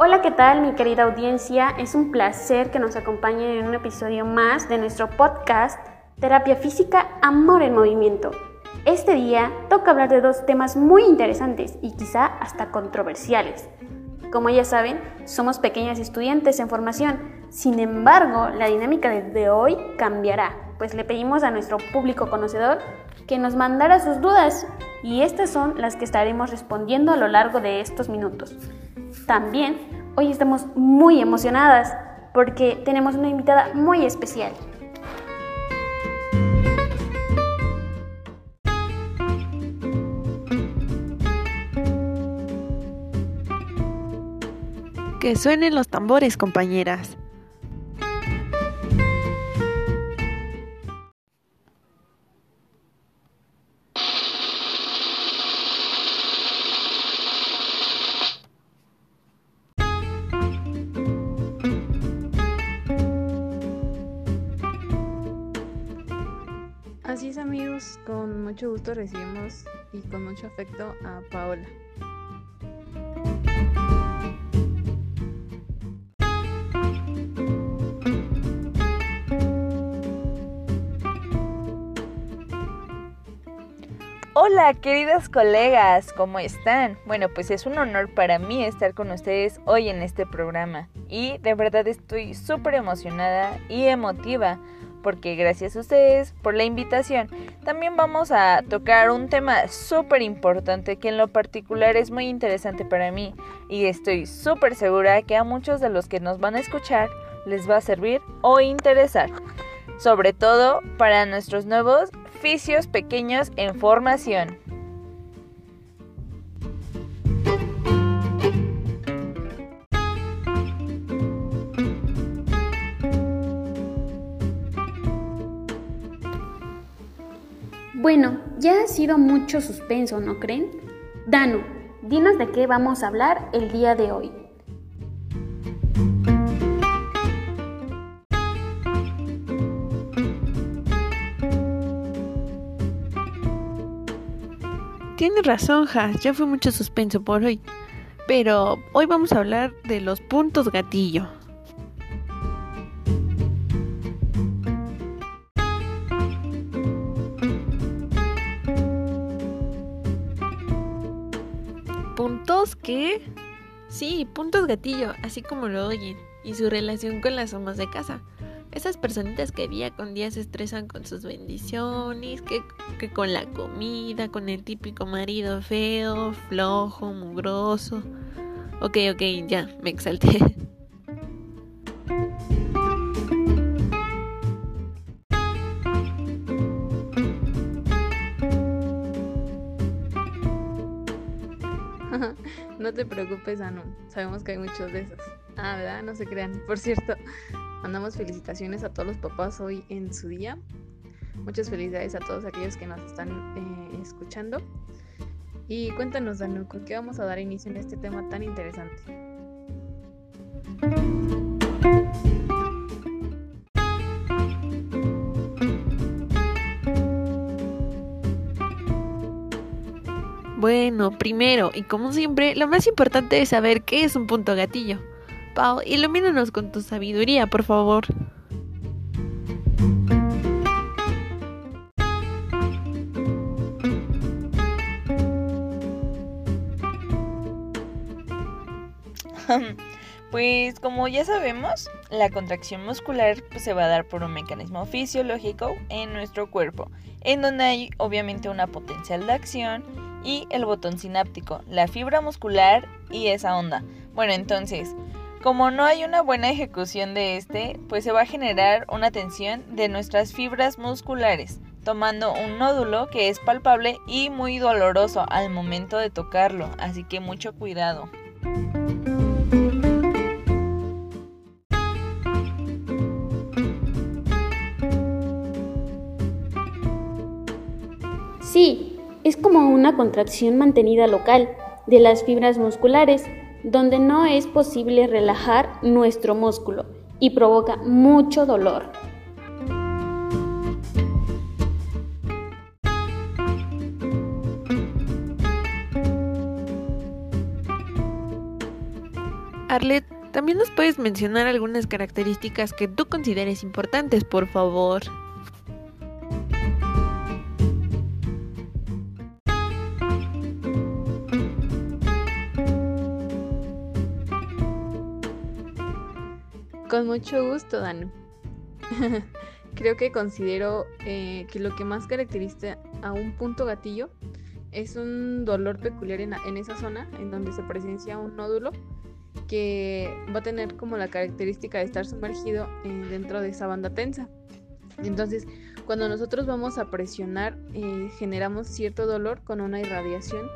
Hola, ¿qué tal mi querida audiencia? Es un placer que nos acompañen en un episodio más de nuestro podcast Terapia Física Amor en Movimiento. Este día toca hablar de dos temas muy interesantes y quizá hasta controversiales. Como ya saben, somos pequeñas estudiantes en formación, sin embargo, la dinámica de hoy cambiará, pues le pedimos a nuestro público conocedor que nos mandara sus dudas y estas son las que estaremos respondiendo a lo largo de estos minutos. También hoy estamos muy emocionadas porque tenemos una invitada muy especial. Que suenen los tambores, compañeras. Gusto recibimos y con mucho afecto a Paola. Hola queridas colegas, ¿cómo están? Bueno, pues es un honor para mí estar con ustedes hoy en este programa y de verdad estoy súper emocionada y emotiva porque gracias a ustedes por la invitación. También vamos a tocar un tema súper importante que en lo particular es muy interesante para mí y estoy súper segura que a muchos de los que nos van a escuchar les va a servir o interesar. Sobre todo para nuestros nuevos fisios pequeños en formación. Bueno, ya ha sido mucho suspenso, ¿no creen? Dano, dinos de qué vamos a hablar el día de hoy. Tienes razón, Ja, ya fue mucho suspenso por hoy. Pero hoy vamos a hablar de los puntos gatillo. Qué? Sí, puntos gatillo, así como lo oyen, y su relación con las amas de casa. Esas personitas que día con día se estresan con sus bendiciones, que, que con la comida, con el típico marido feo, flojo, mugroso. Ok, ok, ya, me exalté. Te preocupes, Anu. Sabemos que hay muchos de esos. Ah, ¿verdad? No se crean. Por cierto, mandamos felicitaciones a todos los papás hoy en su día. Muchas felicidades a todos aquellos que nos están eh, escuchando. Y cuéntanos, Anu, ¿con qué vamos a dar inicio en este tema tan interesante? Bueno, primero, y como siempre, lo más importante es saber qué es un punto gatillo. Pau, ilumínanos con tu sabiduría, por favor. Pues como ya sabemos, la contracción muscular se va a dar por un mecanismo fisiológico en nuestro cuerpo, en donde hay obviamente una potencial de acción y el botón sináptico, la fibra muscular y esa onda. Bueno, entonces, como no hay una buena ejecución de este, pues se va a generar una tensión de nuestras fibras musculares, tomando un nódulo que es palpable y muy doloroso al momento de tocarlo, así que mucho cuidado. Una contracción mantenida local de las fibras musculares, donde no es posible relajar nuestro músculo y provoca mucho dolor. Arlet, también nos puedes mencionar algunas características que tú consideres importantes, por favor. Con mucho gusto, Danu. Creo que considero eh, que lo que más caracteriza a un punto gatillo es un dolor peculiar en, esa zona en donde se presencia un nódulo que va a tener como la característica de estar sumergido eh, dentro de esa banda tensa. Entonces, cuando nosotros vamos a presionar, eh, generamos cierto dolor con una irradiación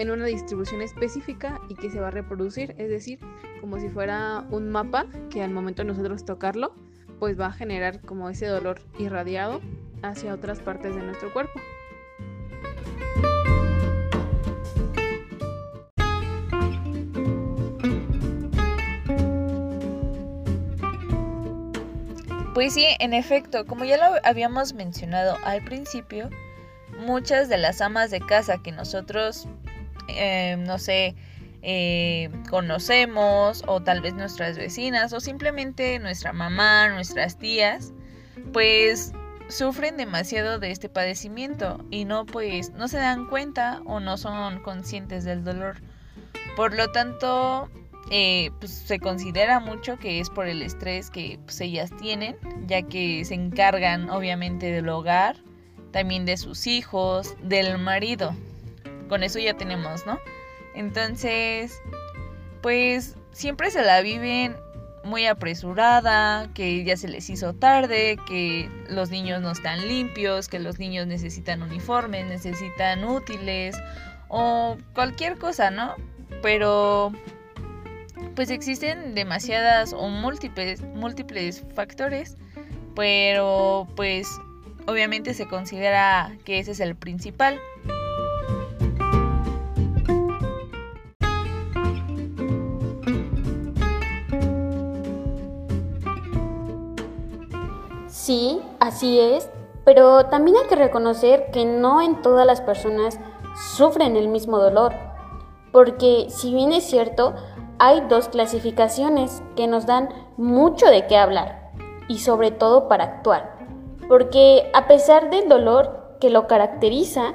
en una distribución específica y que se va a reproducir, es decir, como si fuera un mapa que al momento de nosotros tocarlo, pues va a generar como ese dolor irradiado hacia otras partes de nuestro cuerpo. Pues sí, en efecto, como ya lo habíamos mencionado al principio, muchas de las amas de casa que nosotros eh, no sé, eh, conocemos o tal vez nuestras vecinas o simplemente nuestra mamá, nuestras tías, pues sufren demasiado de este padecimiento y no pues no se dan cuenta o no son conscientes del dolor. Por lo tanto, eh, pues, se considera mucho que es por el estrés que pues, ellas tienen, ya que se encargan obviamente del hogar, también de sus hijos, del marido con eso ya tenemos, ¿no? Entonces, pues siempre se la viven muy apresurada, que ya se les hizo tarde, que los niños no están limpios, que los niños necesitan uniformes, necesitan útiles o cualquier cosa, ¿no? Pero pues existen demasiadas o múltiples múltiples factores, pero pues obviamente se considera que ese es el principal. Sí, así es, pero también hay que reconocer que no en todas las personas sufren el mismo dolor, porque si bien es cierto, hay dos clasificaciones que nos dan mucho de qué hablar y sobre todo para actuar, porque a pesar del dolor que lo caracteriza,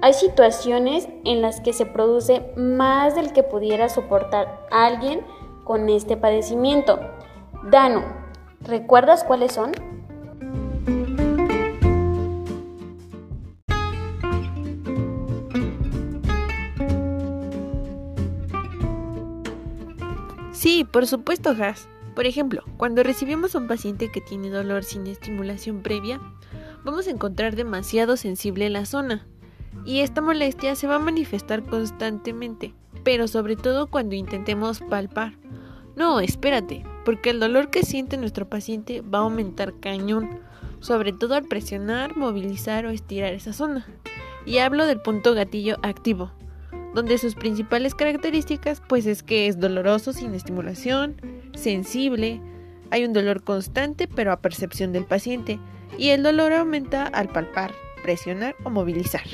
hay situaciones en las que se produce más del que pudiera soportar alguien con este padecimiento. Dano, ¿recuerdas cuáles son? Sí, por supuesto, Has. Por ejemplo, cuando recibimos a un paciente que tiene dolor sin estimulación previa, vamos a encontrar demasiado sensible la zona. Y esta molestia se va a manifestar constantemente, pero sobre todo cuando intentemos palpar. No, espérate, porque el dolor que siente nuestro paciente va a aumentar cañón, sobre todo al presionar, movilizar o estirar esa zona. Y hablo del punto gatillo activo, donde sus principales características pues es que es doloroso sin estimulación, sensible, hay un dolor constante pero a percepción del paciente y el dolor aumenta al palpar, presionar o movilizar.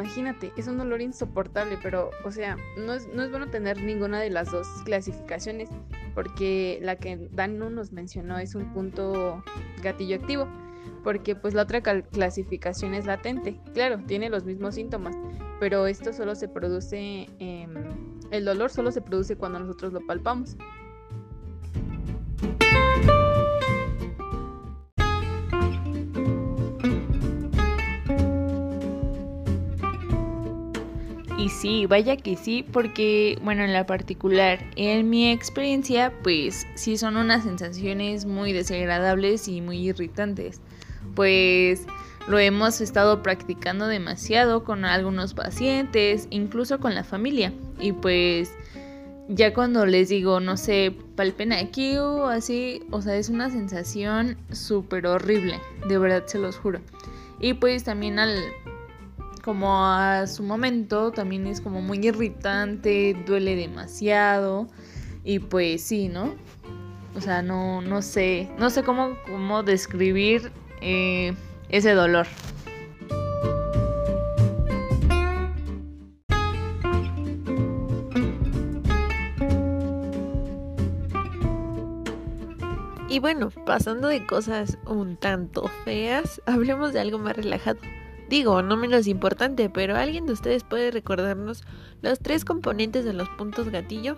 Imagínate, es un dolor insoportable, pero, o sea, no es, no es bueno tener ninguna de las dos clasificaciones, porque la que Dan nos mencionó es un punto gatillo activo, porque pues la otra clasificación es latente. Claro, tiene los mismos síntomas, pero esto solo se produce, el dolor solo se produce cuando nosotros lo palpamos. Sí, vaya que sí, porque, bueno, en la particular, en mi experiencia, pues sí son unas sensaciones muy desagradables y muy irritantes. Pues lo hemos estado practicando demasiado con algunos pacientes, incluso con la familia. Y pues ya cuando les digo, no sé, palpen aquí o así, o sea, es una sensación súper horrible, de verdad se los juro. Y pues también al como a su momento, también es como muy irritante, duele demasiado y pues sí, ¿no? O sea, no, no sé, no sé cómo, cómo describir eh, ese dolor. Y bueno, pasando de cosas un tanto feas, hablemos de algo más relajado. Digo, no menos importante, pero ¿alguien de ustedes puede recordarnos los tres componentes de los puntos gatillo?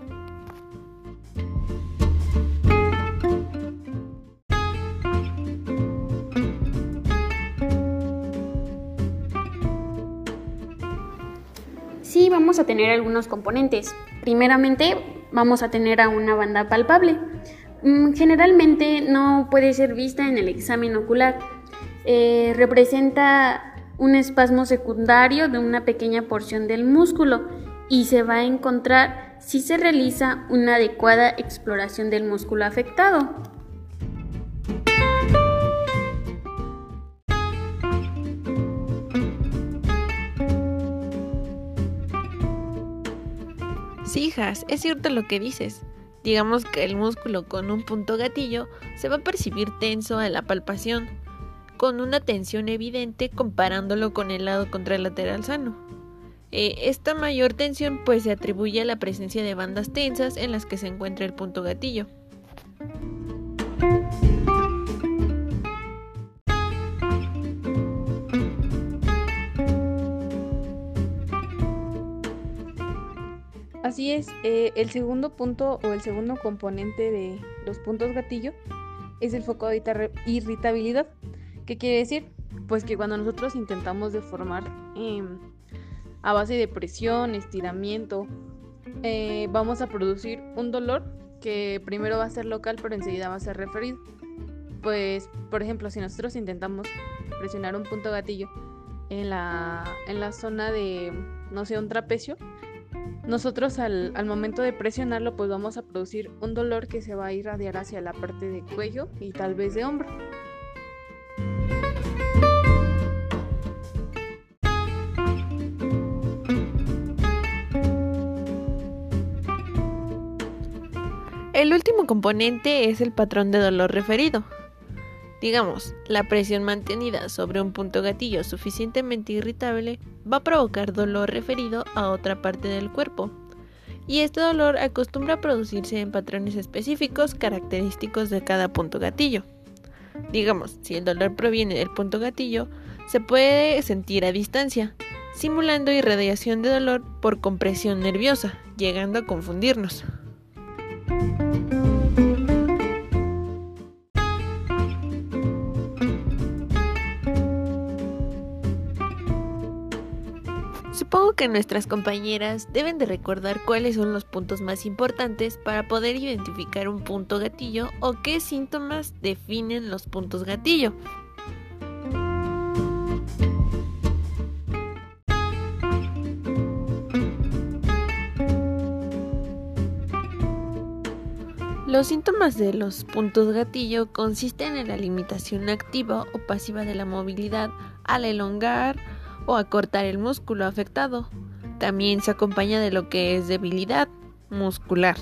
Sí, vamos a tener algunos componentes. Primeramente, vamos a tener a una banda palpable. Mm, generalmente no puede ser vista en el examen ocular. Eh, representa un espasmo secundario de una pequeña porción del músculo y se va a encontrar si se realiza una adecuada exploración del músculo afectado. Sí, hijas, es cierto lo que dices. Digamos que el músculo con un punto gatillo se va a percibir tenso a la palpación, con una tensión evidente comparándolo con el lado contralateral sano. Eh, esta mayor tensión pues se atribuye a la presencia de bandas tensas en las que se encuentra el punto gatillo. Así es, eh, el segundo punto o el segundo componente de los puntos gatillo es el foco de irritabilidad. ¿Qué quiere decir? Pues que cuando nosotros intentamos deformar em, a base de presión, estiramiento, eh, vamos a producir un dolor que primero va a ser local pero enseguida va a ser referido. Pues, por ejemplo, si nosotros intentamos presionar un punto gatillo en la, en la zona de, no sé, un trapecio, nosotros al, momento de presionarlo pues vamos a producir un dolor que se va a irradiar hacia la parte de cuello y tal vez de hombro. El último componente es el patrón de dolor referido. Digamos, la presión mantenida sobre un punto gatillo suficientemente irritable va a provocar dolor referido a otra parte del cuerpo. Y este dolor acostumbra a producirse en patrones específicos característicos de cada punto gatillo. Digamos, si el dolor proviene del punto gatillo, se puede sentir a distancia, simulando irradiación de dolor por compresión nerviosa, llegando a confundirnos. Supongo que nuestras compañeras deben de recordar cuáles son los puntos más importantes para poder identificar un punto gatillo o qué síntomas definen los puntos gatillo. Los síntomas de los puntos gatillo consisten en la limitación activa o pasiva de la movilidad al elongar, o acortar el músculo afectado. También se acompaña de lo que es debilidad muscular.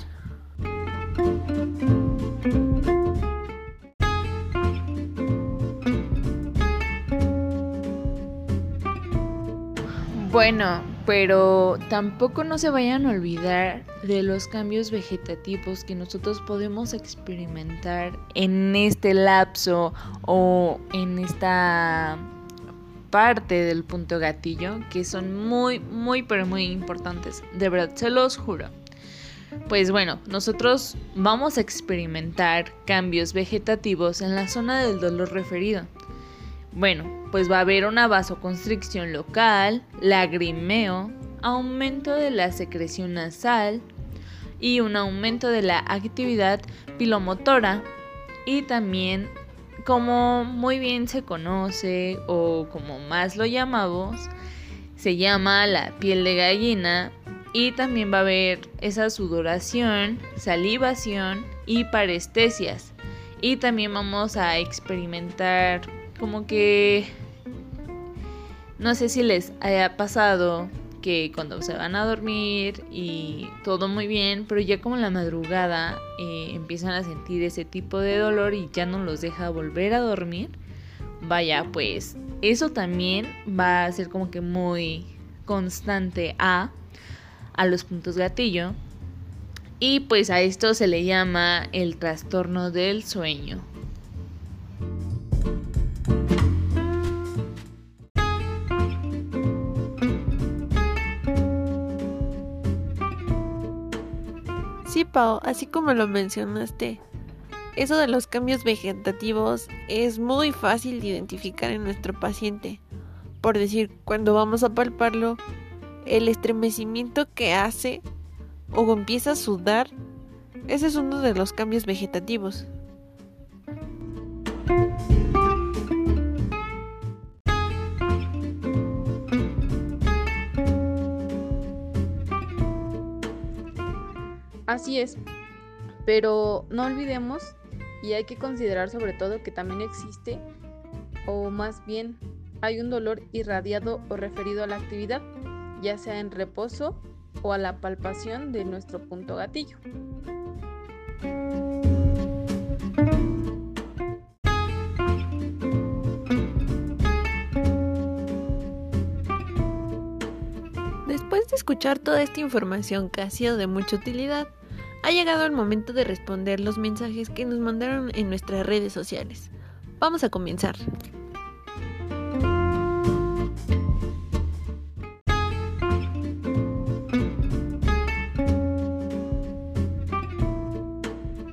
Bueno, pero tampoco no se vayan a olvidar de los cambios vegetativos que nosotros podemos experimentar en este lapso o en esta parte del punto gatillo que son muy, muy, pero muy importantes. De verdad, se los juro. Pues bueno, nosotros vamos a experimentar cambios vegetativos en la zona del dolor referido. Bueno, pues va a haber una vasoconstricción local, lagrimeo, aumento de la secreción nasal y un aumento de la actividad pilomotora y también como muy bien se conoce o como más lo llamamos, se llama la piel de gallina y también va a haber esa sudoración, salivación y parestesias. Y también vamos a experimentar como que no sé si les haya pasado que cuando se van a dormir y todo muy bien, pero ya como en la madrugada eh, empiezan a sentir ese tipo de dolor y ya no los deja volver a dormir, vaya, pues eso también va a ser como que muy constante a, a los puntos gatillo. Y pues a esto se le llama el trastorno del sueño. Así como lo mencionaste, eso de los cambios vegetativos es muy fácil de identificar en nuestro paciente. Por decir, cuando vamos a palparlo, el estremecimiento que hace o empieza a sudar, ese es uno de los cambios vegetativos. Así es, pero no olvidemos y hay que considerar sobre todo que también existe, o más bien hay un dolor irradiado o referido a la actividad, ya sea en reposo o a la palpación de nuestro punto gatillo. Después de escuchar toda esta información que ha sido de mucha utilidad, ha llegado el momento de responder los mensajes que nos mandaron en nuestras redes sociales. Vamos a comenzar.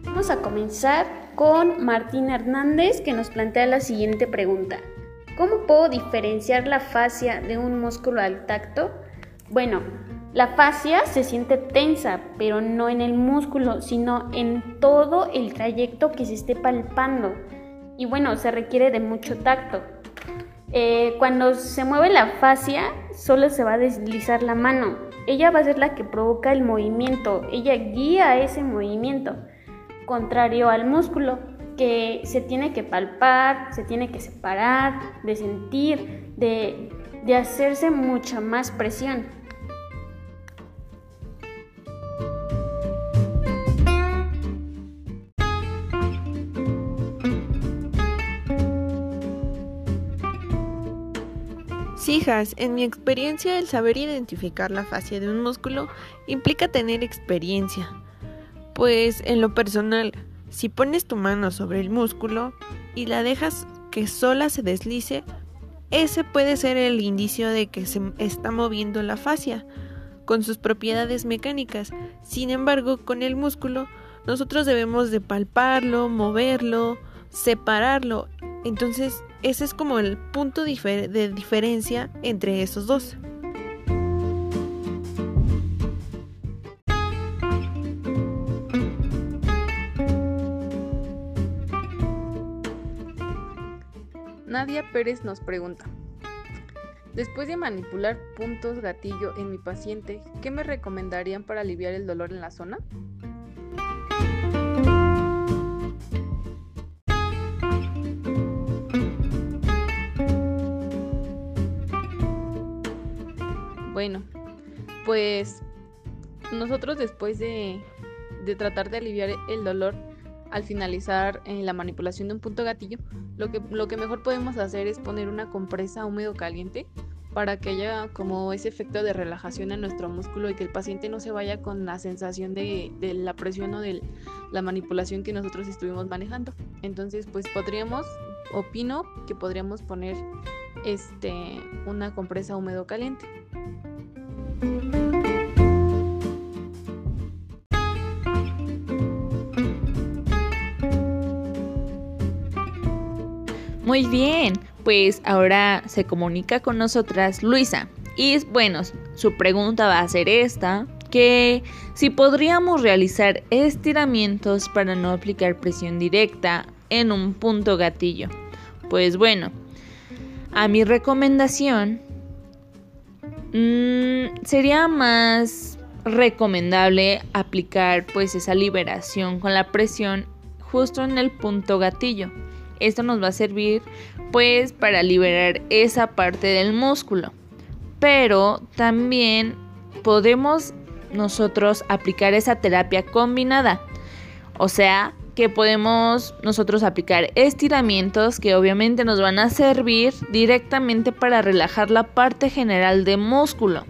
Vamos a comenzar con Martín Hernández que nos plantea la siguiente pregunta. ¿Cómo puedo diferenciar la fascia de un músculo al tacto? Bueno, la fascia se siente tensa, pero no en el músculo, sino en todo el trayecto que se esté palpando. Y bueno, se requiere de mucho tacto. Eh, cuando se mueve la fascia, solo se va a deslizar la mano. Ella va a ser la que provoca el movimiento. Ella guía ese movimiento. Contrario al músculo, que se tiene que palpar, se tiene que separar, de sentir, de, de hacerse mucha más presión. En mi experiencia el saber identificar la fascia de un músculo implica tener experiencia. Pues en lo personal, si pones tu mano sobre el músculo y la dejas que sola se deslice, ese puede ser el indicio de que se está moviendo la fascia con sus propiedades mecánicas. Sin embargo, con el músculo nosotros debemos de palparlo, moverlo, separarlo. Entonces, ese es como el punto de diferencia entre esos dos. Nadia Pérez nos pregunta, después de manipular puntos gatillo en mi paciente, ¿qué me recomendarían para aliviar el dolor en la zona? Bueno, pues nosotros después de, tratar de aliviar el dolor al finalizar eh, la manipulación de un punto gatillo, lo que, lo que mejor podemos hacer es poner una compresa húmedo caliente para que haya como ese efecto de relajación en nuestro músculo y que el paciente no se vaya con la sensación de, de la presión o de la manipulación que nosotros estuvimos manejando. Entonces, pues podríamos, opino que podríamos poner este, una compresa húmedo caliente. Muy bien, pues ahora se comunica con nosotras Luisa. Y bueno, su pregunta va a ser esta, que si podríamos realizar estiramientos para no aplicar presión directa en un punto gatillo. Pues bueno, a mi recomendación Mm, sería más recomendable aplicar pues esa liberación con la presión justo en el punto gatillo. Esto nos va a servir pues para liberar esa parte del músculo. pero también podemos nosotros aplicar esa terapia combinada. O sea, que podemos nosotros aplicar estiramientos que obviamente nos van a servir directamente para relajar la parte general del músculo.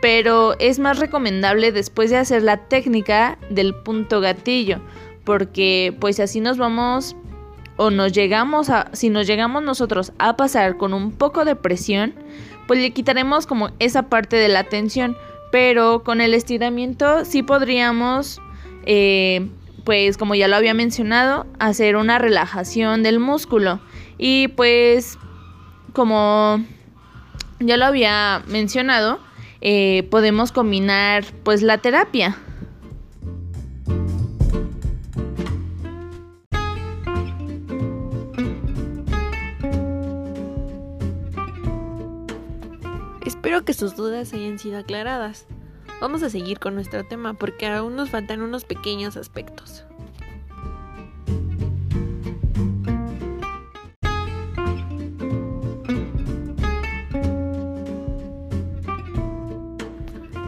Pero es más recomendable después de hacer la técnica del punto gatillo, porque pues así nos vamos o nos llegamos a si nos llegamos nosotros a pasar con un poco de presión, pues le quitaremos como esa parte de la tensión, pero con el estiramiento sí podríamos eh, pues como ya lo había mencionado, hacer una relajación del músculo. Y pues como ya lo había mencionado, eh, podemos combinar pues la terapia. Espero que sus dudas hayan sido aclaradas. Vamos a seguir con nuestro tema porque aún nos faltan unos pequeños aspectos.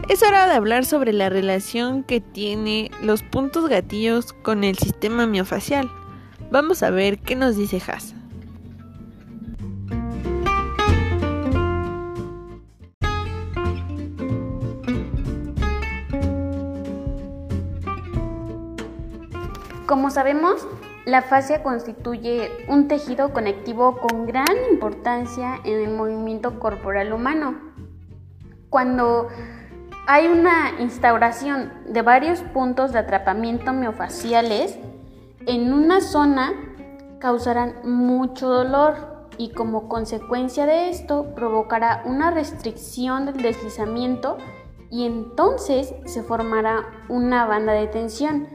Es hora de hablar sobre la relación que tiene los puntos gatillos con el sistema miofacial. Vamos a ver qué nos dice Haas. Sabemos, la fascia constituye un tejido conectivo con gran importancia en el movimiento corporal humano. Cuando hay una instauración de varios puntos de atrapamiento miofaciales, en una zona causarán mucho dolor y como consecuencia de esto provocará una restricción del deslizamiento y entonces se formará una banda de tensión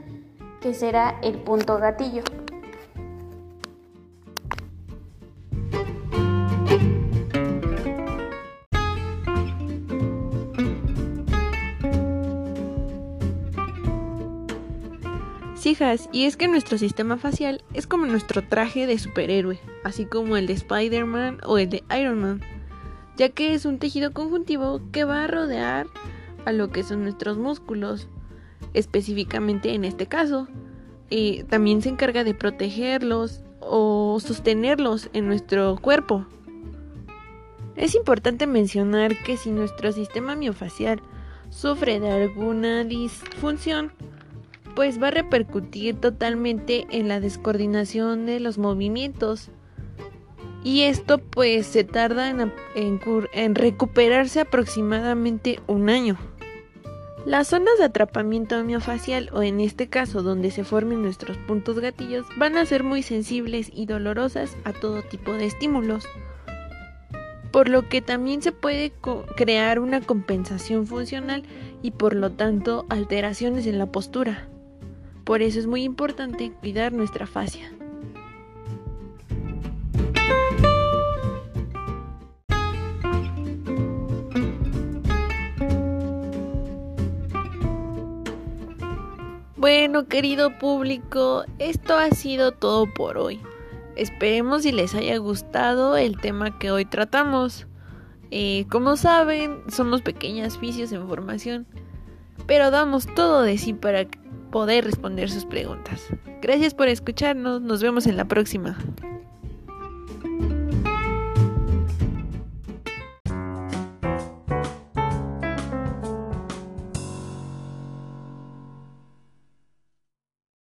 que será el punto gatillo. Hijas, y es que nuestro sistema facial es como nuestro traje de superhéroe, así como el de Spider-Man o el de Iron Man, ya que es un tejido conjuntivo que va a rodear a lo que son nuestros músculos, específicamente en este caso. y también se encarga de protegerlos o sostenerlos en nuestro cuerpo. Es importante mencionar que si nuestro sistema miofacial sufre de alguna disfunción, pues va a repercutir totalmente en la descoordinación de los movimientos. Y esto pues se tarda en, en recuperarse aproximadamente un año. Las zonas de atrapamiento miofacial o en este caso donde se formen nuestros puntos gatillos van a ser muy sensibles y dolorosas a todo tipo de estímulos, por lo que también se puede crear una compensación funcional y por lo tanto alteraciones en la postura. Por eso es muy importante cuidar nuestra fascia. Bueno, querido público, esto ha sido todo por hoy. Esperemos si les haya gustado el tema que hoy tratamos. Eh, como saben, somos pequeñas vicios en formación, pero damos todo de sí para poder responder sus preguntas. Gracias por escucharnos, nos vemos en la próxima.